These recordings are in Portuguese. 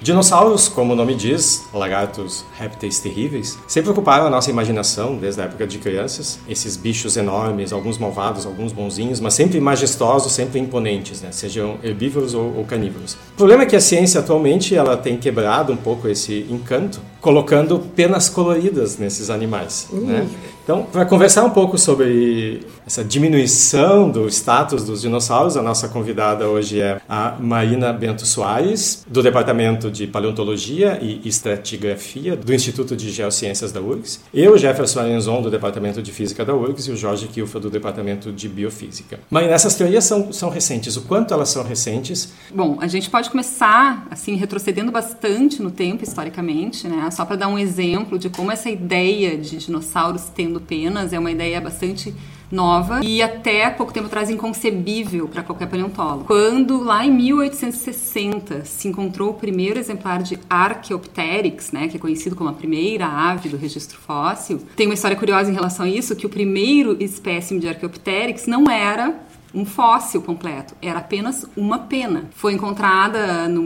Dinossauros, como o nome diz, lagartos répteis terríveis, sempre ocuparam a nossa imaginação desde a época de crianças. Esses bichos enormes, alguns malvados, alguns bonzinhos, mas sempre majestosos, sempre imponentes, né? sejam herbívoros ou, ou carnívoros. O problema é que a ciência atualmente ela tem quebrado um pouco esse encanto, colocando penas coloridas nesses animais. Né? Então, para conversar um pouco sobre essa diminuição do status dos dinossauros, a nossa convidada hoje é a Marina Bento Soares, do Departamento de Paleontologia e Estratigrafia do Instituto de Geociências da URGS, eu, Jefferson Arenzon, do Departamento de Física da URGS, e o Jorge Kilfa, do Departamento de Biofísica. Marina, essas teorias são, são recentes. O quanto elas são recentes? Bom, a gente pode começar, assim, retrocedendo bastante no tempo, historicamente, né? Só para dar um exemplo de como essa ideia de dinossauros tendo penas é uma ideia bastante nova e até pouco tempo atrás inconcebível para qualquer paleontólogo. Quando lá em 1860 se encontrou o primeiro exemplar de Archaeopteryx, né, que é conhecido como a primeira ave do registro fóssil, tem uma história curiosa em relação a isso, que o primeiro espécime de Archaeopteryx não era um fóssil completo, era apenas uma pena. Foi encontrada em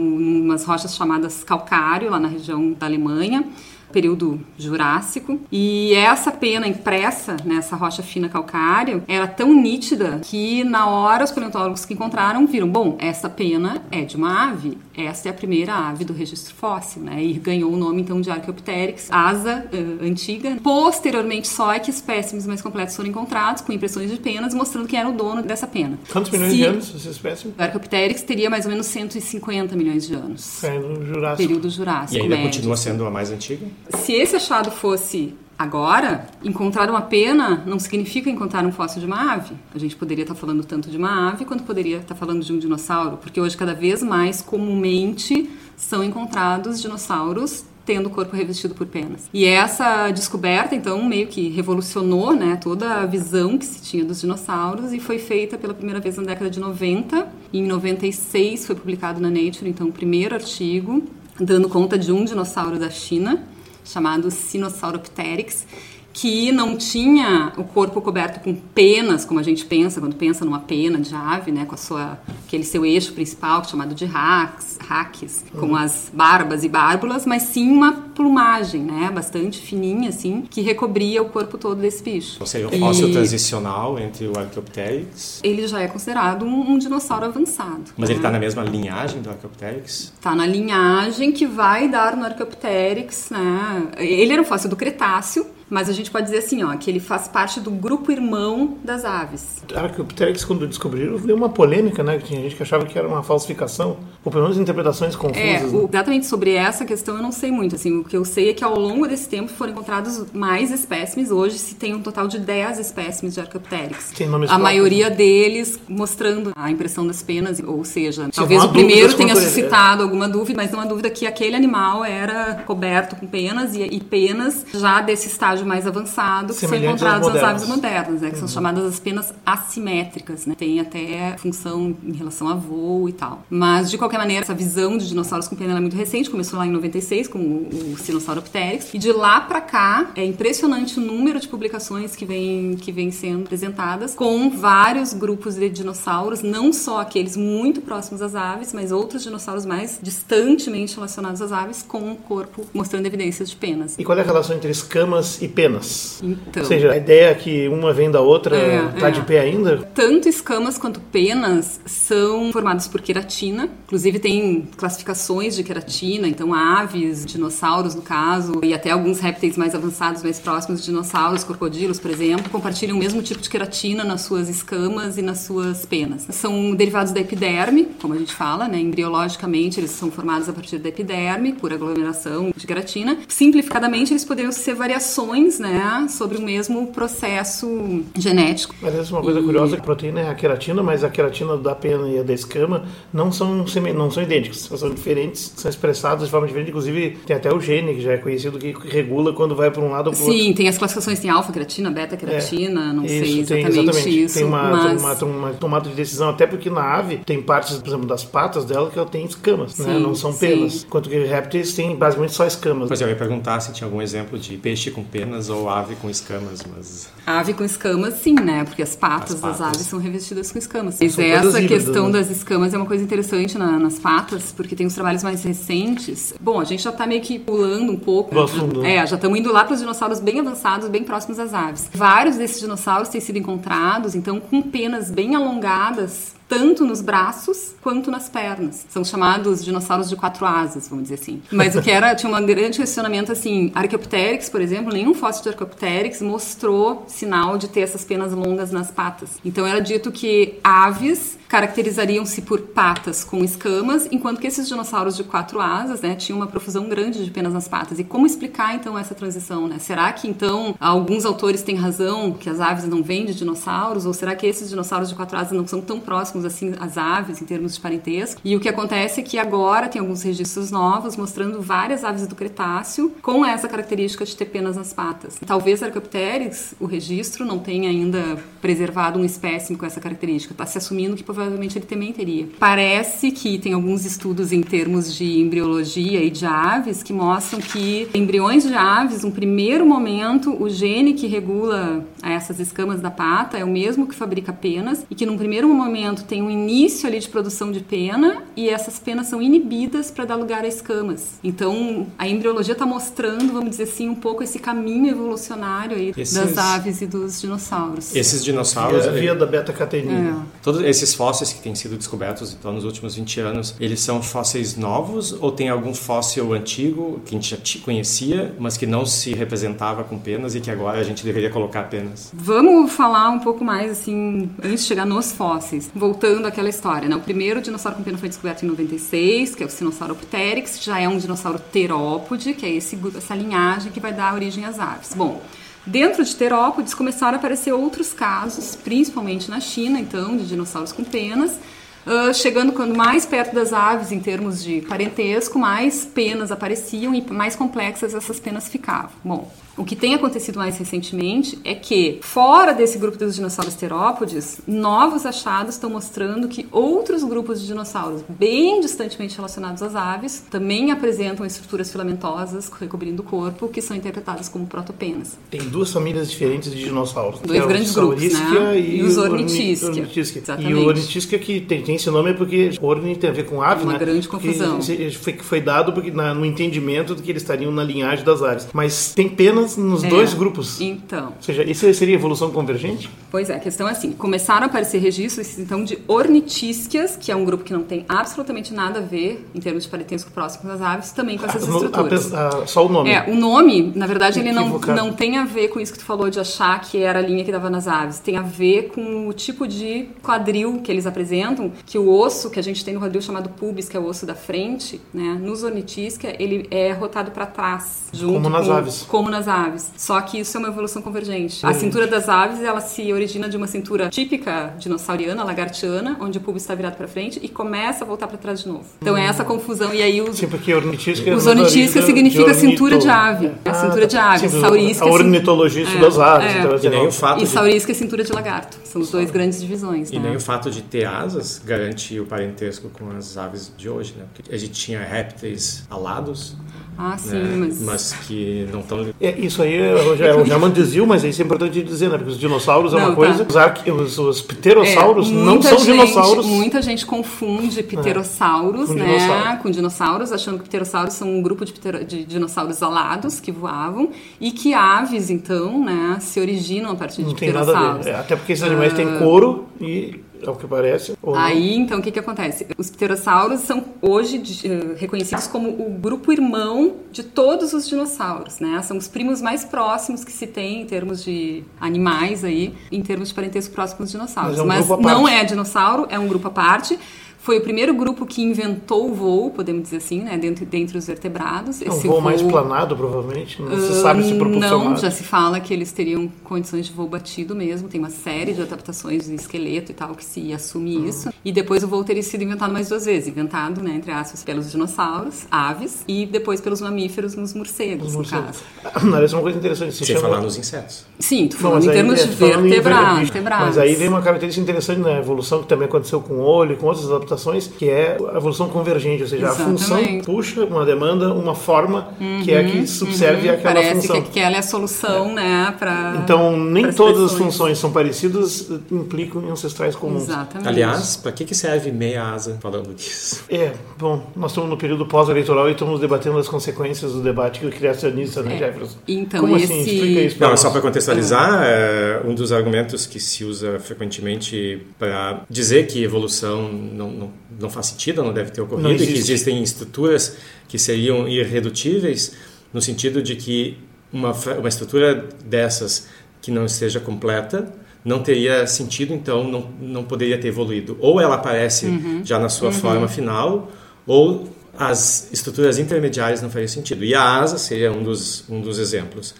umas rochas chamadas calcário, lá na região da Alemanha, período Jurássico. E essa pena impressa nessa rocha fina calcária era tão nítida que na hora os paleontólogos que encontraram viram, bom, essa pena é de uma ave. Essa é a primeira ave do registro fóssil, né? E ganhou o nome então de Archaeopteryx, asa uh, antiga. Posteriormente só é que espécimes mais completos foram encontrados com impressões de penas mostrando quem era o dono dessa pena. Quantos milhões Se, de anos esse espécime? O Archaeopteryx teria mais ou menos 150 milhões de anos. É, no Jurássico. Período Jurássico. E ainda médio. continua sendo a mais antiga? Se esse achado fosse agora, encontrar uma pena não significa encontrar um fóssil de uma ave. A gente poderia estar falando tanto de uma ave quanto poderia estar falando de um dinossauro, porque hoje cada vez mais comumente são encontrados dinossauros tendo o corpo revestido por penas. E essa descoberta, então, meio que revolucionou né, toda a visão que se tinha dos dinossauros e foi feita pela primeira vez na década de 90. E em 96 foi publicado na Nature, então, o primeiro artigo dando conta de um dinossauro da China chamado Sinosauropteryx, que não tinha o corpo coberto com penas, como a gente pensa quando pensa numa pena de ave, né, com a sua aquele seu eixo principal chamado de racks, racks, uhum. com as barbas e bárbulas, mas sim uma plumagem, né, bastante fininha assim, que recobria o corpo todo desse bicho. Ou seja, um fóssil e... transicional entre o Archaeopteryx. Ele já é considerado um, um dinossauro avançado. Mas né? ele está na mesma linhagem do Archaeopteryx? Está na linhagem que vai dar no Archaeopteryx, né? Ele era um fóssil do Cretáceo mas a gente pode dizer assim, ó, que ele faz parte do grupo irmão das aves. Archaeopteryx, quando descobriram, deu uma polêmica, né? Que tinha gente que achava que era uma falsificação, ou pelo menos interpretações confusas. É, né? exatamente sobre essa questão eu não sei muito. Assim, o que eu sei é que ao longo desse tempo foram encontrados mais espécimes. Hoje se tem um total de 10 espécimes de Archaeopteryx. Tem nomes a maioria deles mostrando a impressão das penas, ou seja, talvez o primeiro tenha suscitado alguma dúvida, mas não há dúvida que aquele animal era coberto com penas e, e penas já desse estágio mais avançado que são encontrados nas aves modernas, né, que uhum. são chamadas as penas assimétricas, né? Tem até função em relação a voo e tal. Mas de qualquer maneira, essa visão de dinossauros com pena é muito recente, começou lá em 96 com o, o Sinosauropteryx e de lá para cá é impressionante o número de publicações que vem que vem sendo apresentadas com vários grupos de dinossauros, não só aqueles muito próximos às aves, mas outros dinossauros mais distantemente relacionados às aves com o corpo mostrando evidências de penas. E qual é a relação entre escamas e penas? Então, Ou seja, a ideia é que uma vem da outra está é, é. de pé ainda? Tanto escamas quanto penas são formadas por queratina. Inclusive tem classificações de queratina, então aves, dinossauros no caso, e até alguns répteis mais avançados, mais próximos de dinossauros, crocodilos, por exemplo, compartilham o mesmo tipo de queratina nas suas escamas e nas suas penas. São derivados da epiderme, como a gente fala, né? Embriologicamente eles são formados a partir da epiderme, por aglomeração de queratina. Simplificadamente eles poderiam ser variações, né, sobre o mesmo processo genético. Mas essa é uma coisa e... curiosa, a proteína é a queratina, mas a queratina da pena e a da escama não são, não são idênticas, são diferentes, são expressadas de forma diferente, inclusive tem até o gene que já é conhecido que regula quando vai para um lado ou para o outro. Sim, tem as classificações, tem alfa-queratina, beta-queratina, é, não isso, sei exatamente tem, exatamente. isso. Tem uma, mas... uma, uma, tomada de decisão, até porque na ave tem partes, por exemplo, das patas dela que ela tem escamas, né? Sim, não são penas, enquanto que répteis têm basicamente só escamas. É, eu ia perguntar se tinha algum exemplo de peixe com pena penas ou ave com escamas, mas... Ave com escamas, sim, né? Porque as patas, As patas. das aves são revestidas com escamas. Mas São coisas essa questão né? das escamas é uma coisa interessante na- nas patas, porque tem uns trabalhos mais recentes. Bom, a gente já tá meio que pulando um pouco. Assunto, né? É, já estamos indo lá para os dinossauros bem avançados, bem próximos às aves. Vários desses dinossauros têm sido encontrados, então, com penas bem alongadas, tanto nos braços quanto nas pernas. São chamados dinossauros de quatro asas, vamos dizer assim. Mas o que era, tinha um grande questionamento assim, Archaeopteryx, por exemplo, nenhum fóssil de Archaeopteryx mostrou sinal de ter essas penas longas nas patas. Então era dito que aves caracterizariam-se por patas com escamas, enquanto que esses dinossauros de quatro asas, né, tinham uma profusão grande de penas nas patas. E como explicar então essa transição, né? Será que então alguns autores têm razão que as aves não vêm de dinossauros, ou será que esses dinossauros de quatro asas não são tão próximos assim às aves em termos de parentesco? E o que acontece é que agora tem alguns registros novos mostrando várias aves do Cretáceo com essa característica de ter penas nas patas. Talvez Archaeopteryx, o registro, não tenha ainda preservado um espécime com essa característica. Está se assumindo que provavelmente ele também teria. Parece que tem alguns estudos em termos de embriologia e de aves que mostram que embriões de aves, num primeiro momento, o gene que regula essas escamas da pata é o mesmo que fabrica penas e que num primeiro momento tem um início ali de produção de pena e essas penas são inibidas para dar lugar a escamas. Então, a embriologia está mostrando, vamos dizer assim, um pouco esse caminho evolucionário aí Esses- das aves e dos dinossauros. Esses dinossauros, Via, via da beta-catenina. É. todos esses fósseis que têm sido descobertos então, nos últimos 20 anos, eles são fósseis novos ou tem algum fóssil antigo que a gente já te conhecia, mas que não se representava com penas e que agora a gente deveria colocar penas? Vamos falar um pouco mais assim, antes de chegar nos fósseis. Voltando àquela história, né? O primeiro dinossauro com pena foi descoberto em 96, que é o Sinosauropteryx, já é um dinossauro terópode, que é esse, essa linhagem que vai dar origem às aves. Bom, Dentro de terópodes começaram a aparecer outros casos, principalmente na China, então, de dinossauros com penas, ah, chegando quando mais perto das aves em termos de parentesco, mais penas apareciam e mais complexas essas penas ficavam. Bom, o que tem acontecido mais recentemente é que, fora desse grupo dos dinossauros terópodes, novos achados estão mostrando que outros grupos de dinossauros, bem distantemente relacionados às aves, também apresentam estruturas filamentosas recobrindo o corpo, que são interpretadas como protopenas. Tem duas famílias diferentes de dinossauros. Dois Que é grandes grupos, né? E, E os o orni- Ornitisquia. ornitisquia. E Exatamente. o ornitisquia que tem, tem esse nome porque orni tem a ver com ave, Uma né? grande confusão. esse- Foi, foi dado porque, na- no entendimento de que eles estariam na linhagem das aves. Mas tem penas nos É. dois grupos. Então, Ou seja, isso seria evolução convergente? Pois é, a questão é assim, começaram a aparecer registros então de ornitísquias, que é um grupo que não tem absolutamente nada a ver em termos de parentesco próximo das aves, também com essas No- a estruturas. pe- a- só o nome. É, o nome, na verdade, ele não, não tem a ver com isso que tu falou de achar que era a linha que dava nas aves. Tem a ver com o tipo de quadril que eles apresentam, que o osso que a gente tem no quadril chamado pubis, que é o osso da frente, né? Nos ornitísquia, ele é rotado para trás. Junto Como nas com- aves. Como nas aves. Só que isso é uma evolução convergente. A cintura das aves, ela se origina de uma cintura típica dinossauriana, lagartiana, onde o pubis está virado para frente e começa a voltar para trás de novo. Então é essa confusão. E aí os, Sim, porque ornitisca... os na ornitisca significa de cintura de ave. É a Ah, cintura de tá. ave. Sim, Saurisca, A assim- ornitologista É, das aves. é. Então, E nem o fato E de... saurisca é cintura de lagarto. São as duas grandes divisões. E né? nem o fato de ter asas garante o parentesco com as aves de hoje, né? Porque a gente tinha répteis alados, Ah, sim, né? mas... que não estão... É, isso aí é, já, é, já mas isso é importante dizer, né? Porque os dinossauros é Não, uma coisa, tá. os, arque- os, os pterossauros É, não são gente- dinossauros. Muita gente confunde pterossauros, com né, dinossauro. com dinossauros, achando que pterossauros são um grupo de, ptero- de dinossauros alados que voavam e que aves, então, né, se originam a partir Não de tem nada a pterossauros. ver. É, até porque esses animais têm couro e, ao que parece, ou. Aí, então, o que, que acontece? Os pterossauros são hoje de- eh, reconhecidos como o grupo irmão de todos os dinossauros, né? São os primos mais próximos que se tem em termos de animais aí, em termos de parentesco próximo com os dinossauros. Mas é um Mas, não é dinossauro, é um grupo à parte. Foi o primeiro grupo que inventou o voo, podemos dizer assim, né? Dentro, dentre os vertebrados. É um voo mais planado, provavelmente. Não se Ah, sabe se propulsionado. Não, já se fala que eles teriam condições de voo batido mesmo. Tem uma série de adaptações de esqueleto e tal que se assume Uhum. isso. E depois o voo teria sido inventado mais duas vezes. Inventado, né, entre aspas, pelos dinossauros, aves, e depois pelos mamíferos, nos morcegos, Os no morcegos. caso. Aliás, é uma coisa interessante. Se Sem chama... falar nos insetos. Sim, tô Não, falando em termos é, de vertebrados. Mas aí vem uma característica interessante na evolução que também aconteceu com o olho, com outras adaptações que é a evolução convergente, ou seja, Exatamente. a função puxa uma demanda, uma forma que é que subserve àquela Parece função. que, que ela é a solução, né, para Então, nem todas as pressões. funções são parecidas, implicam em ancestrais comuns. Exatamente. Aliás, para que, que serve meia asa falando disso? É, bom, nós estamos no período pós-eleitoral e estamos debatendo as consequências do debate criacionista, né, Jefferson? Então, Como esse- assim? Explica isso Não, é nós. só para contextualizar, é, um dos argumentos que se usa frequentemente para dizer que evolução não, não, não faz sentido, não deve ter ocorrido, e que existe. existem estruturas que seriam irredutíveis, no sentido de que uma, uma estrutura dessas que não esteja completa não teria sentido, então não, não poderia ter evoluído. Ou ela aparece já na sua forma final, ou as estruturas intermediárias não fariam sentido. E a asa seria um dos, um dos exemplos.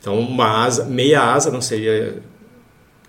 Então, uma asa, meia asa não seria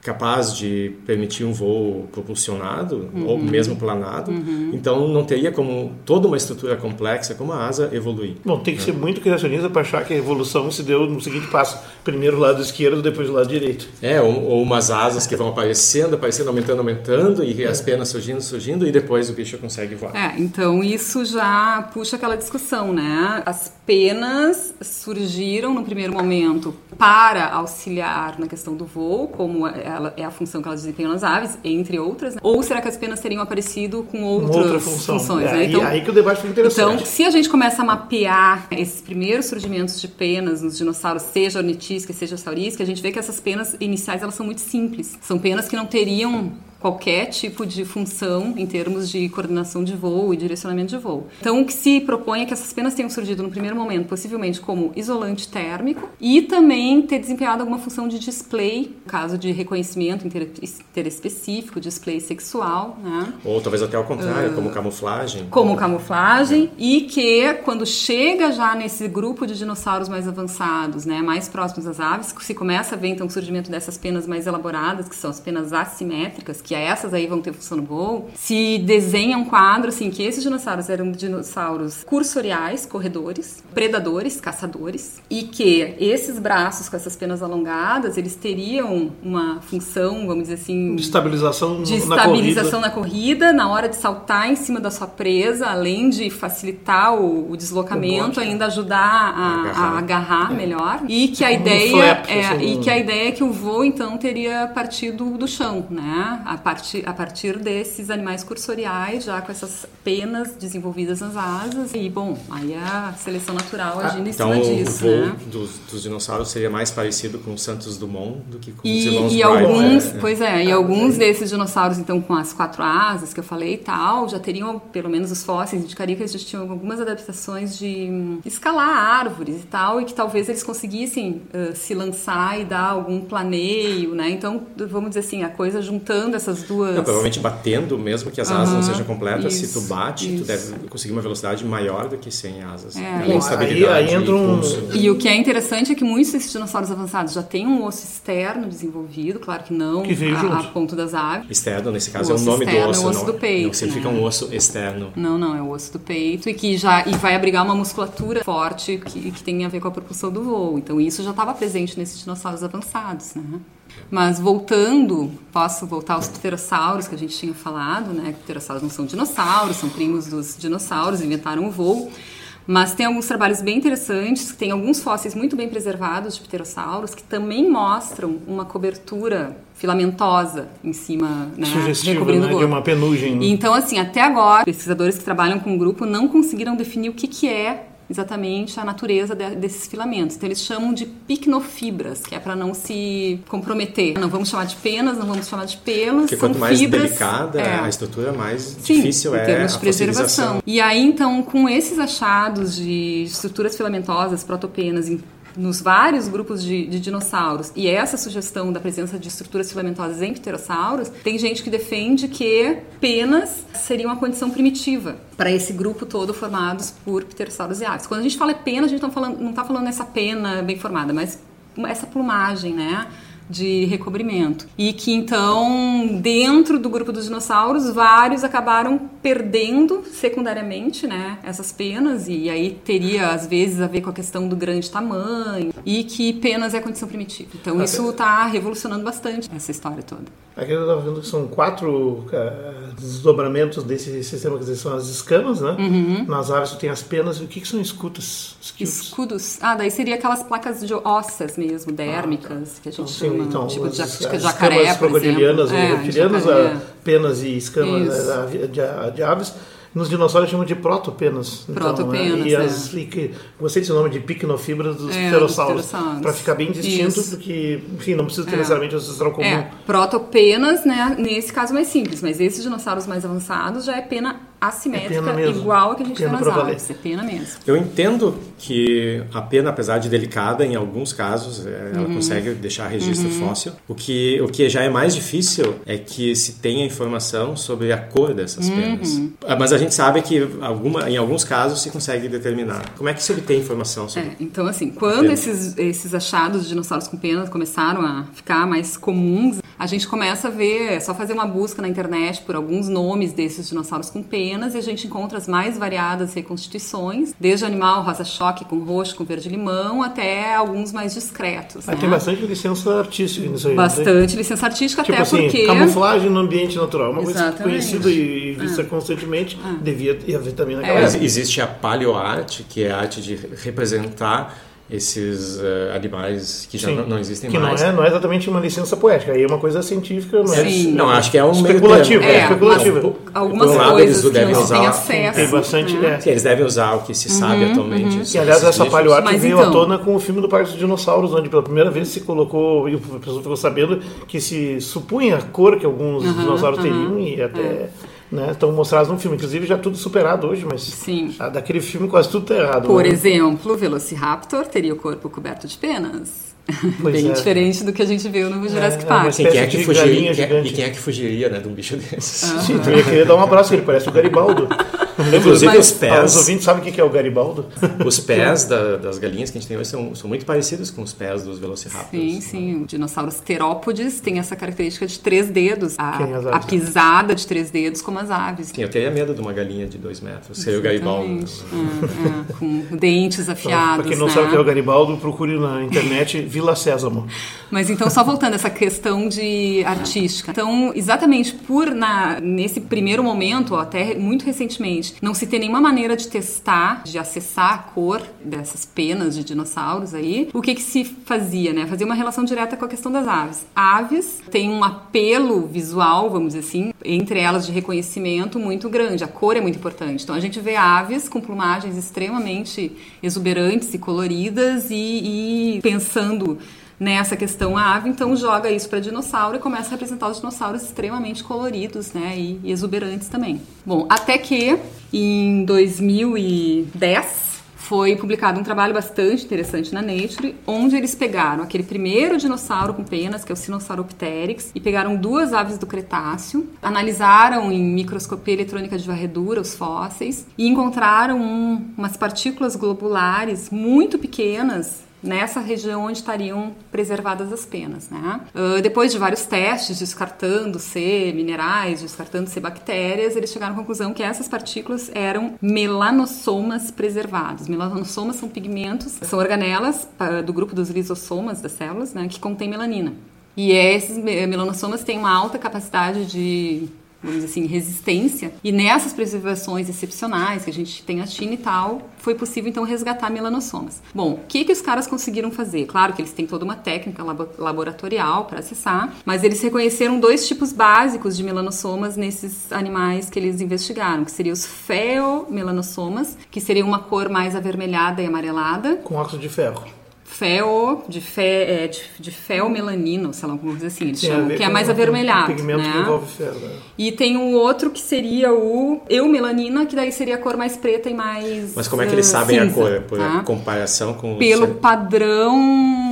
capaz de permitir um voo propulsionado ou mesmo planado. Então, não teria como toda uma estrutura complexa como a asa evoluir. Bom, tem que ser muito criacionista para achar que a evolução se deu no seguinte passo: primeiro o lado esquerdo, depois o lado direito. É, ou, ou umas asas que vão aparecendo, aparecendo, aumentando, aumentando, e as penas surgindo, surgindo, e depois o bicho consegue voar. É, então isso já puxa aquela discussão, né? As penas surgiram no primeiro momento para auxiliar na questão do voo, como ela, é a função que elas desempenham nas aves, entre outras, né? ou será que as penas teriam aparecido com outras outra função. funções, é, né? Então, aí que o debate fica então, interessante. se a gente começa a mapear esses primeiros surgimentos de penas nos dinossauros, seja ornitisca, seja saurisca, a gente vê que essas penas iniciais elas são muito simples. São penas que não teriam qualquer tipo de função em termos de coordenação de voo e direcionamento de voo. Então, o que se propõe é que essas penas tenham surgido no primeiro momento, possivelmente como isolante térmico e também ter desempenhado alguma função de display, caso de reconhecimento inter- interespecífico, display sexual, né? Ou talvez até ao contrário, como camuflagem. como camuflagem e que quando chega já nesse grupo de dinossauros mais avançados, né, mais próximos às aves, se começa a ver então o surgimento dessas penas mais elaboradas, que são as penas assimétricas, que essas aí vão ter função no voo, se desenha um quadro assim que esses dinossauros eram dinossauros cursoriais, corredores, predadores, caçadores, e que esses braços com essas penas alongadas, eles teriam uma função, vamos dizer assim, De estabilização de na estabilização corrida. na corrida, na hora de saltar em cima da sua presa, além de facilitar o, o deslocamento, O ainda ajudar a, Agarrar. a agarrar melhor. E que a Um ideia flap, é, assim, e um- que a ideia é que o voo então teria partido do chão, né? A partir a partir desses animais cursoriais, já com essas penas desenvolvidas nas asas. E bom, aí a seleção natural agindo em Então, cima o disso, voo né? dos, dos dinossauros seria mais parecido com o Santos Dumont do que com os E, irmãos e Wright. alguns, né? pois é, e alguns desses dinossauros, então, com as quatro asas que eu falei e tal, já teriam, pelo menos os fósseis, indicaria que eles tinham algumas adaptações de hum, escalar árvores e tal, e que talvez eles conseguissem ah, se lançar e dar algum planeio, né? Então, vamos dizer assim, a coisa juntando essas duas. Não, provavelmente batendo, mesmo que as asas não sejam completas, se tu isso, bate, tu isso. deve conseguir uma velocidade maior do que sem asas. É, estabilidade aí- aí entra e um- impulso. E o que é interessante é que muitos desses dinossauros avançados já têm um osso externo desenvolvido, claro que não Que a, a ponto das aves. Externo, nesse caso, O é o osso nome do externo é o osso, osso não, do peito, não significa né? um osso externo. Não, não, é o osso do peito e que já e vai abrigar uma musculatura forte que, que tem a ver com a propulsão do voo. Então isso já estava presente nesses dinossauros avançados, né? Mas voltando, posso voltar aos pterossauros que a gente tinha falado, né? Pterossauros não são dinossauros, são primos dos dinossauros, inventaram o voo. Mas tem alguns trabalhos bem interessantes, tem alguns fósseis muito bem preservados de pterossauros que também mostram uma cobertura filamentosa em cima, né? Recobrindo né, de uma penugem. E Então, assim, até agora, pesquisadores que trabalham com o grupo não conseguiram definir o que, que é exatamente a natureza de- desses filamentos. Então, eles chamam de picnofibras, que é para não se comprometer. Não vamos chamar de penas, não vamos chamar de pelos. Porque são quanto mais fibras, delicada é. a estrutura, mais Sim, difícil em é termos a de preservação. E aí, então, com esses achados de estruturas filamentosas, protopenas, nos vários grupos de, de dinossauros, e essa sugestão da presença de estruturas filamentosas em pterossauros, tem gente que defende que penas seriam uma condição primitiva para esse grupo todo formados por pterossauros e aves. Quando a gente fala pena, a gente não falando, não está falando essa pena bem formada, mas essa plumagem, né? De recobrimento. E que então, dentro do grupo dos dinossauros, vários acabaram perdendo secundariamente, né, essas penas e aí teria às vezes a ver com a questão do grande tamanho e que penas é condição primitiva. Então isso está revolucionando bastante essa história toda. Aqui eu estava vendo que são quatro uh, desdobramentos desse sistema, que são as escamas, né? Uhum. Nas aves tem as penas. E o que, que são escutas? Escudos. escudos. Ah, daí seria aquelas placas de ossas mesmo, dérmicas, ah, tá. que a gente então, chama. Então, tipo de, de jacaré, por exemplo. É, reptilianas, penas e escamas de, de, de aves nos dinossauros chamam de protopenas. Então, protopenas, né? E as, é. que, gostei desse nome de picnofibras dos é, pterossauros. Para ficar bem distinto, Isso. porque, enfim, não precisa ter é. necessariamente o ancestral comum. É, protopenas, né, nesse caso mais simples, mas esses dinossauros mais avançados já é pena assimétrica, é igual a que a gente pena tem nas aves. É pena mesmo. Eu entendo que a pena, apesar de delicada, em alguns casos, é, ela uhum. consegue deixar registro uhum. fóssil. O que, o que já é mais difícil é que se tenha informação sobre a cor dessas uhum. penas. Ah, mas a gente sabe que alguma, em alguns casos se consegue determinar. Como é que se obtém informação sobre é, Então, assim, quando esses, esses achados de dinossauros com penas começaram a ficar mais comuns, a gente começa a ver, é só fazer uma busca na internet por alguns nomes desses dinossauros com penas e a gente encontra as mais variadas reconstituições, desde o animal rosa-choque com roxo, com verde-limão, até alguns mais discretos. Ah, né? Tem bastante licença artística nisso aí. Bastante licença artística, tipo até assim, porque... camuflagem no ambiente natural. Uma Exatamente. coisa conhecida e vista ah. constantemente, ah. devia haver também naquela é. Existe a paleoarte, que é a arte de representar esses uh, animais que já não, não, existem que mais. Não é, não é exatamente uma licença poética, aí é uma coisa científica, não é? Sim. Não, acho que é um especulativo. É, é especulativo. algumas um coisas eles devem usar, acesso. Tem bastante, né? Sim, eles devem usar o que se sabe uhum, atualmente. Uhum. E aliás, essa paleoarte veio então... à tona com o filme do Parque dos Dinossauros, onde pela primeira vez se colocou, e o pessoal ficou sabendo que se supunha a cor que alguns uhum, dinossauros teriam e até... É né, estão mostrados no filme. Inclusive já tudo superado hoje, mas Sim. daquele filme quase tudo está errado. Por né? exemplo, o Velociraptor teria o corpo coberto de penas. Pois Bem é. diferente do que a gente viu no Jurassic é, Park. É e quem é que fugiria, quem, e quem é que fugiria né, de um bicho desses? Sim, tu ia querer dar um abraço, ele parece o Garibaldo. Inclusive os pés. Os ouvintes sabem o que é o Garibaldo? Os pés da, das galinhas que a gente tem hoje são, são muito parecidos com os pés dos velociraptors. Sim, sim. O dinossauro terópodes tem essa característica de três dedos. A, a pisada de três dedos, como as aves. Sim, eu teria medo de uma galinha de dois metros. Seria o Garibaldo. É, é, com dentes afiados. Então, para quem não né? sabe o que é o Garibaldo, procure na internet Vila Sésamo. Mas então, só voltando a essa questão de artística. Então, exatamente por na, nesse primeiro momento, até muito recentemente, não se ter nenhuma maneira de testar, de acessar a cor dessas penas de dinossauros aí, o que que se fazia, né? Fazia uma relação direta com a questão das aves. Aves têm um apelo visual, vamos dizer assim, entre elas de reconhecimento muito grande. A cor é muito importante. Então a gente vê aves com plumagens extremamente exuberantes e coloridas e, e pensando nessa questão a ave, então joga isso para dinossauro e começa a representar os dinossauros extremamente coloridos, né, e, e exuberantes também. Bom, até que em 2010 foi publicado um trabalho bastante interessante na Nature, onde eles pegaram aquele primeiro dinossauro com penas, que é o Sinosauropteryx, e pegaram duas aves do Cretáceo, analisaram em microscopia eletrônica de varredura os fósseis e encontraram um, umas partículas globulares muito pequenas nessa região onde estariam preservadas as penas. Né? Uh, depois de vários testes, descartando ser minerais, descartando ser bactérias, eles chegaram à conclusão que essas partículas eram melanossomas preservados. Melanossomas são pigmentos, são organelas do grupo dos lisossomas das células, né, que contém melanina. E esses melanossomas têm uma alta capacidade de vamos assim, resistência. E nessas preservações excepcionais que a gente tem a China e tal, foi possível então resgatar melanossomas. Bom, o que que os caras conseguiram fazer? Claro que eles têm toda uma técnica laboratorial para acessar, mas eles reconheceram dois tipos básicos de melanossomas nesses animais que eles investigaram, que seriam os feomelanossomas, que seriam uma cor mais avermelhada e amarelada. Com óxido de ferro feo, de, fe, é, de, de feomelanino, sei lá, alguma coisa assim, eles chamam, que é mais avermelhado. Um pigmento né? que envolve ferro. Né? E tem um outro que seria o eumelanina, que daí seria a cor mais preta e mais Mas como é que eles uh, sabem cinza, a cor? Por tá? comparação com... Pelo padrão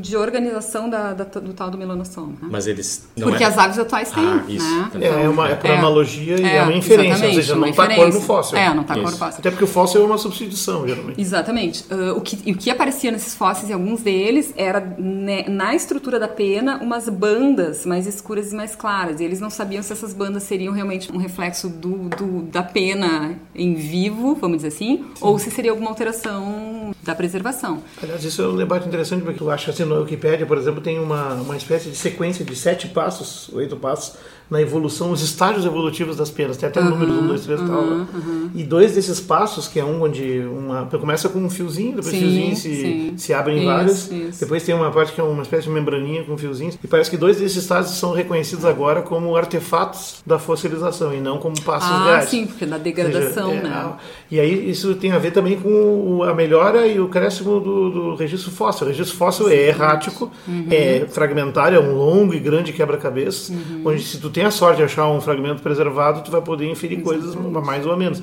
de organização da, da, do tal do melanossoma. Né? Mas eles. Porque é... as aves atuais têm. Ah, isso. Né? É, é, uma, é por é, analogia e é, é uma inferência, ou seja, não está cor no fóssil. É, não está cor no fóssil. Até porque o fóssil é uma substituição, geralmente. Exatamente. Uh, o, que, o que aparecia nesses fósseis, e alguns deles, era né, na estrutura da pena umas bandas mais escuras e mais claras. E eles não sabiam se essas bandas seriam realmente um reflexo do, do da pena em vivo, vamos dizer assim, Sim. ou se seria alguma alteração da preservação. Aliás, isso é um debate interessante porque eu acho assim, no Wikipedia, por exemplo, tem uma, uma espécie de sequência de sete passos, oito passos, na evolução, os estágios evolutivos das penas. Tem até uhum, números 1, 2, 3 e tal. Né? Uhum. E dois desses passos, que é um onde uma, começa com um fiozinho, depois sim, o fiozinho se, se abre em isso, vários. Isso. Depois tem uma parte que é uma espécie de membraninha com fiozinhos. E parece que dois desses estágios são reconhecidos agora como artefatos da fossilização e não como passos ah. Ah, sim, porque da degradação, seja, é, né? E aí isso tem a ver também com a melhora e o crescimento do, do registro fóssil. O registro fóssil sim, é errático, uhum. é fragmentário, é um longo e grande quebra-cabeças, uhum. onde se tu tem tem a sorte de achar um fragmento preservado, tu vai poder inferir Exatamente. coisas mais ou menos.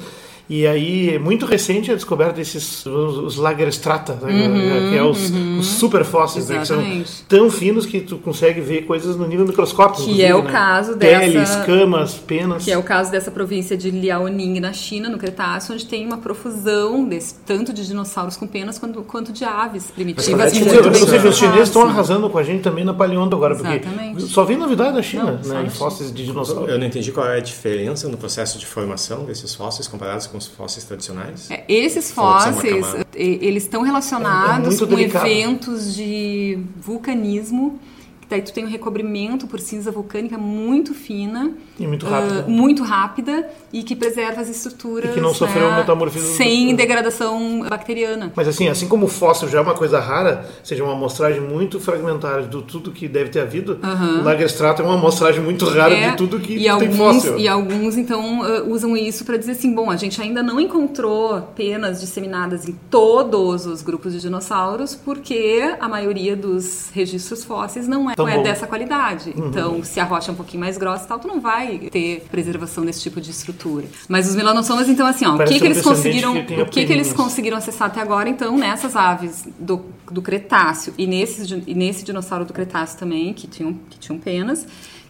E aí, é muito recente a descoberta desses os Lagerstrata, né, uhum, que é os, uhum. os super fósseis, né, que são tão finos que tu consegue ver coisas no nível microscópico. Que é o né? caso Pele, dessa... escamas, penas. Que é o caso dessa província de Liaoning, na China, no Cretáceo, onde tem uma profusão desse, tanto de dinossauros com penas quanto, quanto de aves primitivas. Mas, seja, os chineses estão arrasando com a gente também na paleonto agora, Exatamente. porque só vem novidade da China, não, né, em fósseis de dinossauros. Eu não entendi qual é a diferença no processo de formação desses fósseis comparados com com os fósseis tradicionais? É, esses fósseis, eles estão relacionados é, é com eventos de vulcanismo Daí tu tem um recobrimento por cinza vulcânica muito fina. E muito rápida. Uh, muito rápida e que preserva as estruturas. E que não sofreu né, metamorfismo. Sem degradação bacteriana. Mas assim, assim como o fóssil já é uma coisa rara, seja uma amostragem muito fragmentária de tudo que deve ter havido, uhum. o Lagerstrato é uma amostragem muito rara é, de tudo que e tem alguns, fóssil. E alguns, então, uh, usam isso para dizer assim, bom, a gente ainda não encontrou penas disseminadas em todos os grupos de dinossauros, porque a maioria dos registros fósseis não é não é dessa qualidade. Uhum. Então, se a rocha é um pouquinho mais grossa e tal, tu não vai ter preservação desse tipo de estrutura. Mas os melanossomas, então, assim, ó, o que, que eles conseguiram, que o que, que eles conseguiram acessar até agora, então, nessas aves do, do Cretáceo e nesse, e nesse dinossauro do Cretáceo também, que tinham, que tinham penas,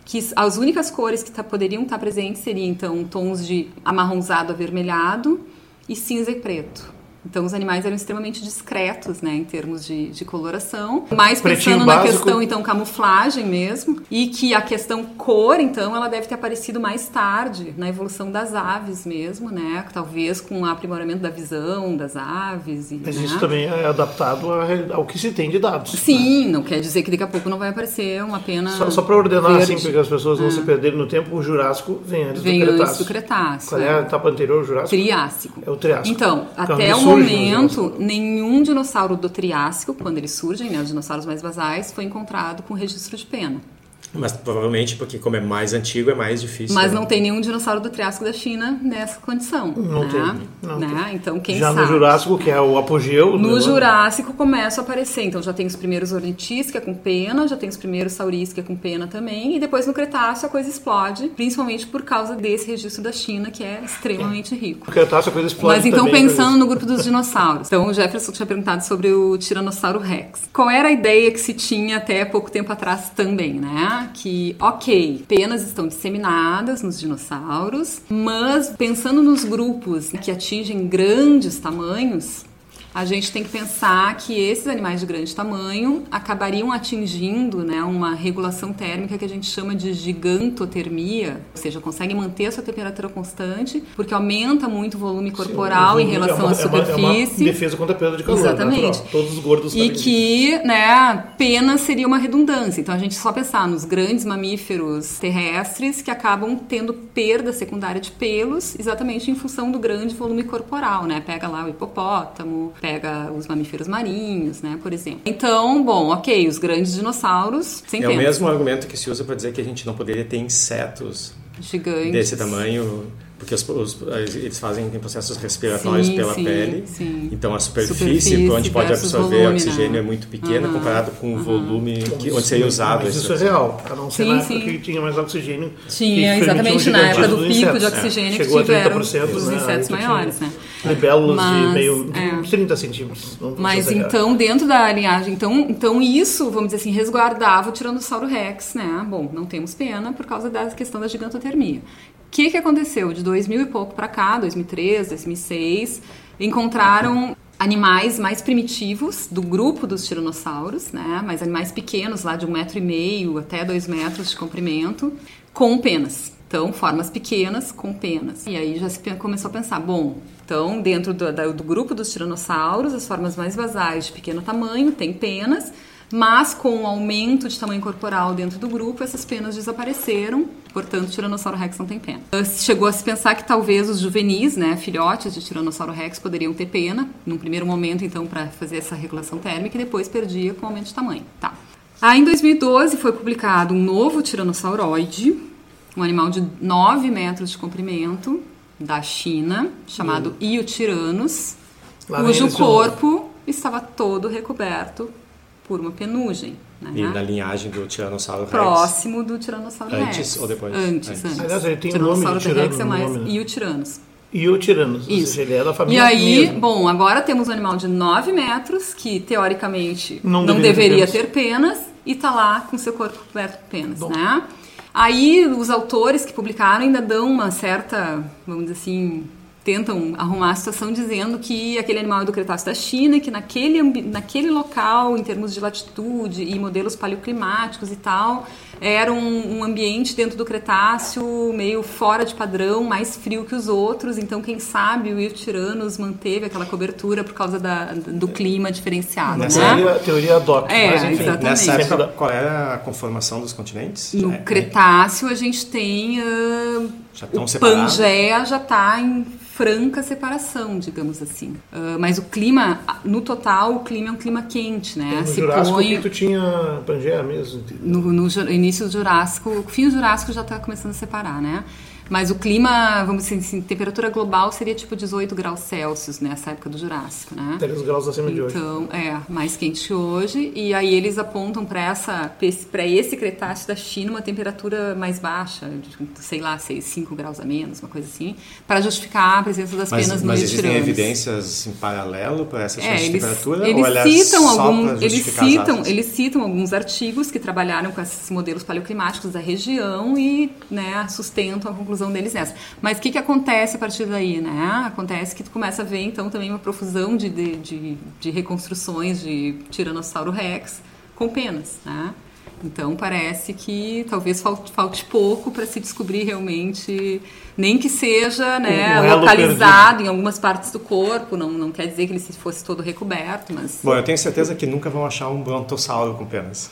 que as únicas cores que tá, poderiam estar tá presentes seriam, então, tons de amarronzado avermelhado e cinza e preto. Então os animais eram extremamente discretos, né, em termos de, de coloração. Mais pensando na questão então camuflagem mesmo e que a questão cor, então, ela deve ter aparecido mais tarde na evolução das aves mesmo, né, talvez com o aprimoramento da visão das aves. E, Mas né? isso também é adaptado ao que se tem de dados. Sim, né? não quer dizer que daqui a pouco não vai aparecer uma pena. Só, só para ordenar verde. assim, para que as pessoas não é. se perderem no tempo, o Jurássico vem antes vem do Cretáceo. Antes do Cretáceo. Qual é a etapa anterior ao Jurássico? Triássico. É o Triássico. Então, então até o momento, nenhum dinossauro do Triássico, quando eles surgem, né, os dinossauros mais basais, foi encontrado com registro de pena. Mas provavelmente porque como é mais antigo é mais difícil. Mas né? não tem nenhum dinossauro do Triássico da China nessa condição. Não né? tem. Não né? Tem. Então quem já sabe? no Jurássico que é o apogeu. No Jurássico começa a aparecer. Então já tem os primeiros ornitisca com pena, já tem os primeiros saurisca com pena também e depois no Cretáceo a coisa explode, principalmente por causa desse registro da China que é extremamente rico. No Cretáceo a coisa explode. Mas então também, pensando no grupo dos dinossauros. Então o Jefferson tinha perguntado sobre o Tiranossauro Rex. Qual era a ideia que se tinha até pouco tempo atrás também, né? Que ok penas estão disseminadas nos dinossauros, mas pensando nos grupos que atingem grandes tamanhos, a gente tem que pensar que esses animais de grande tamanho acabariam atingindo né, uma regulação térmica que a gente chama de gigantotermia, ou seja, conseguem manter a sua temperatura constante, porque aumenta muito o volume corporal Sim, em relação é uma, à superfície. É uma, defesa contra a perda de calor. Exatamente. Natural. Todos os gordos E que né, pena seria uma redundância. Então a gente só pensar nos grandes mamíferos terrestres que acabam tendo perda secundária de pelos, exatamente em função do grande volume corporal, né? Pega lá o hipopótamo, pega os mamíferos marinhos, né, por exemplo. Então, bom, ok, os grandes dinossauros sem É o mesmo argumento que se usa para dizer que a gente não poderia ter insetos gigantes. desse tamanho porque os, os, eles fazem processos respiratórios sim, pela sim, pele. Sim. Então a superfície, superfície onde pode absorver volume, oxigênio né? é muito pequena uhum. comparado com o volume que, onde seria usado. Mas isso é real, a não ser na época que tinha mais oxigênio. Tinha, exatamente na época do pico de oxigênio é. que tiveram os né? insetos maiores, né? Libélulas de meio é. 30 centímetros. Mas então, dentro da linhagem, então, então isso, vamos dizer assim, resguardava o Tiranossauro Rex, né? Bom, não temos pena por causa da questão da gigantotermia. O que, que aconteceu? De 2000 e pouco para cá, 2003, 2006, encontraram animais mais primitivos do grupo dos tiranossauros, né? Mas animais pequenos, lá de um metro e meio até dois metros de comprimento, com penas. Então, formas pequenas com penas. E aí já se começou a pensar, bom, então dentro do, do grupo dos tiranossauros, as formas mais basais de pequeno tamanho têm penas, Mas com o aumento de tamanho corporal dentro do grupo, essas penas desapareceram, portanto, o Tiranossauro Rex não tem pena. Uh, chegou a se pensar que talvez os juvenis, né, filhotes de Tiranossauro Rex, poderiam ter pena, num primeiro momento, então, para fazer essa regulação térmica, e depois perdia com o aumento de tamanho. Tá. Aí, em 2012, foi publicado um novo Tiranossauroide, um animal de 9 metros de comprimento, da China, chamado hum. Iotiranos, cujo corpo estava todo recoberto por uma penugem. Né? E na linhagem do Tiranossauro Rex? Próximo do Tiranossauro Rex. Antes ou depois? Antes, antes. antes. Aliás, ele tem o nome de Rex é mais nome, né? Iotiranos. Iotiranos, Isso. ou seja, ele é da família E aí, mesmo. bom, agora temos um animal de 9 metros, que teoricamente não, não deveria, deveria ter penas, e está lá com seu corpo coberto por penas, bom. né? Aí os autores que publicaram ainda dão uma certa, vamos dizer assim, tentam arrumar a situação dizendo que aquele animal é do Cretáceo da China, que naquele, naquele local, em termos de latitude e modelos paleoclimáticos e tal, era um, um, ambiente dentro do Cretáceo meio fora de padrão, mais frio que os outros. Então, quem sabe o Iotiranos manteve aquela cobertura por causa da, do clima diferenciado. Nessa né? teoria, teoria DOC. É, mas, enfim, exatamente. Nessa época, qual era a conformação dos continentes? No é, Cretáceo, a gente tem. Uh, já estão o separados? Pangeia já está em franca separação, digamos assim. Uh, mas o clima, no total, o clima é um clima quente, né? No Se Jurássico põe... tu tinha Pangeia mesmo? No, no, início do Jurássico, fim do Jurássico já está começando a separar, né? Mas o clima, vamos dizer assim, temperatura global seria tipo 18 graus Celsius nessa época do Jurássico, né? 3 graus acima então, de hoje. Então, é, mais quente hoje. E aí eles apontam para essa para esse Cretáceo da China uma temperatura mais baixa, sei lá, 6, 5 graus a menos, uma coisa assim, para justificar a presença das mas, penas no Mas existem evidências em paralelo para essa é, eles, temperatura? Eles ou é citam algum, eles citam, eles citam alguns artigos que trabalharam com esses modelos paleoclimáticos da região e, né, sustentam a conclusão deles nessa. Mas o que, que acontece a partir daí, né? Acontece que tu começa a ver, então, também uma profusão de, de, de, de reconstruções de Tiranossauro Rex com penas, né? Então parece que talvez falte, falte pouco para se descobrir realmente, nem que seja né, um localizado perdido. em algumas partes do corpo, não, não quer dizer que ele fosse todo recoberto, mas... Bom, eu tenho certeza que nunca vão achar um brontossauro com penas.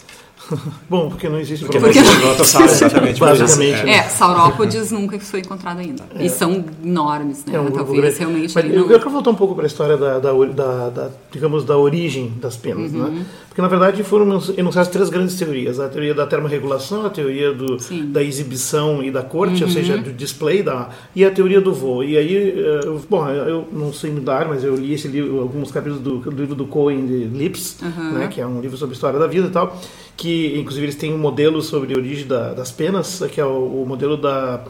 Bom, porque não existe porque porque não brontossauro, exatamente. Basicamente. É, é saurópodes nunca foi encontrado ainda. É. E são enormes, né? É um Talvez realmente. Mas eu quero voltar um pouco para a história da, da, da, da, digamos, da origem das penas, né? uhum. né? Porque na verdade foram enunciadas três grandes teorias: a teoria da termorregulação, a teoria do, da exibição e da corte, uhum. ou seja, do display, da, e a teoria do voo. E aí, uh, bom, eu não sei mudar, mas eu li esse livro, alguns capítulos do, do livro do Cohen de Lips, uhum. né? Que é um livro sobre história da vida e tal que inclusive eles têm um modelo sobre a origem da, das penas, que é o, o modelo da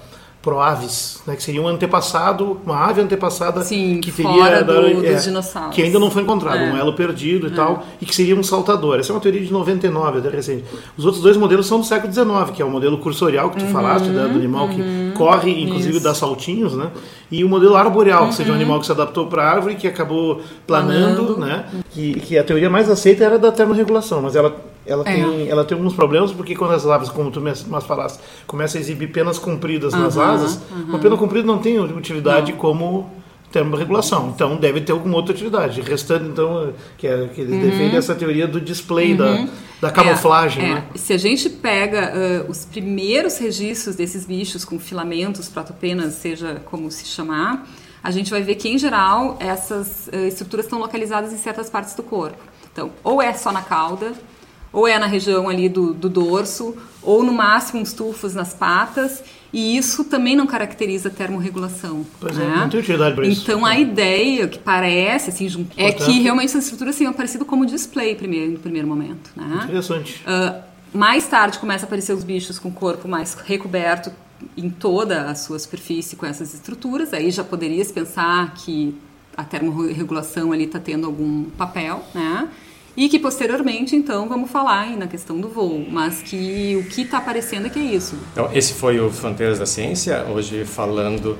proaves, né, que seria um antepassado, uma ave antepassada Sim, que teria do, é, dos dinossauros. que ainda não foi encontrado, é. um elo perdido e é. tal, e que seria um saltador. Essa é uma teoria de 99, até recente. Os outros dois modelos são do século XIX, que é o modelo cursorial que tu uhum, falaste, né, do animal uhum, que corre, inclusive Isso. dá saltinhos, né? E o modelo arboreal, uhum. que seja um animal que se adaptou para a árvore, que acabou planando, planando. né? Que, que a teoria mais aceita era da termorregulação, mas ela ela, é. tem, ela tem alguns problemas porque quando as aves, como tu mais falaste, começam a exibir penas compridas uhum, nas asas, uhum. uma pena comprida não tem utilidade não. como termorregulação. Então deve ter alguma outra utilidade. Restando, então, que, é, que uhum. defende essa teoria do display, da, uhum. da camuflagem. É, é. Né? Se a gente pega uh, os primeiros registros desses bichos com filamentos, protopenas, seja como se chamar, a gente vai ver que, em geral, essas uh, estruturas estão localizadas em certas partes do corpo. Então, ou é só na cauda, ou é na região ali do, do dorso, ou no máximo uns tufos nas patas, e isso também não caracteriza termorregulação. Pois é, né? é, não tem utilidade para isso. Então a ideia que parece, assim, é que realmente essas estruturas tenham aparecido como display primeiro, no primeiro momento. Né? Interessante. Uh, mais tarde começa a aparecer os bichos com o corpo mais recoberto em toda a sua superfície com essas estruturas, aí já poderia se pensar que a termorregulação ali está tendo algum papel, né? E que posteriormente, então, vamos falar na questão do voo, mas que o que está aparecendo é que é isso. Então, esse foi o Fronteiras da Ciência, hoje falando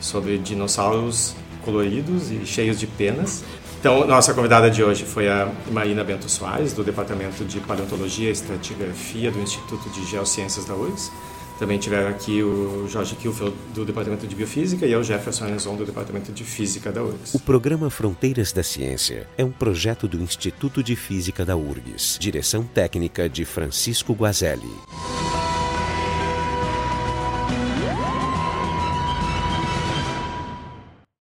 sobre dinossauros coloridos e cheios de penas. Então, nossa convidada de hoje foi a Marina Bento Soares, do Departamento de Paleontologia e Estratigrafia do Instituto de Geociências da URGS. Também tiveram aqui o Jorge Kilfeld, do Departamento de Biofísica, e eu, Jefferson Arnezon, do Departamento de Física da URGS. O programa Fronteiras da Ciência é um projeto do Instituto de Física da URGS. Direção técnica de Francisco Guazelli.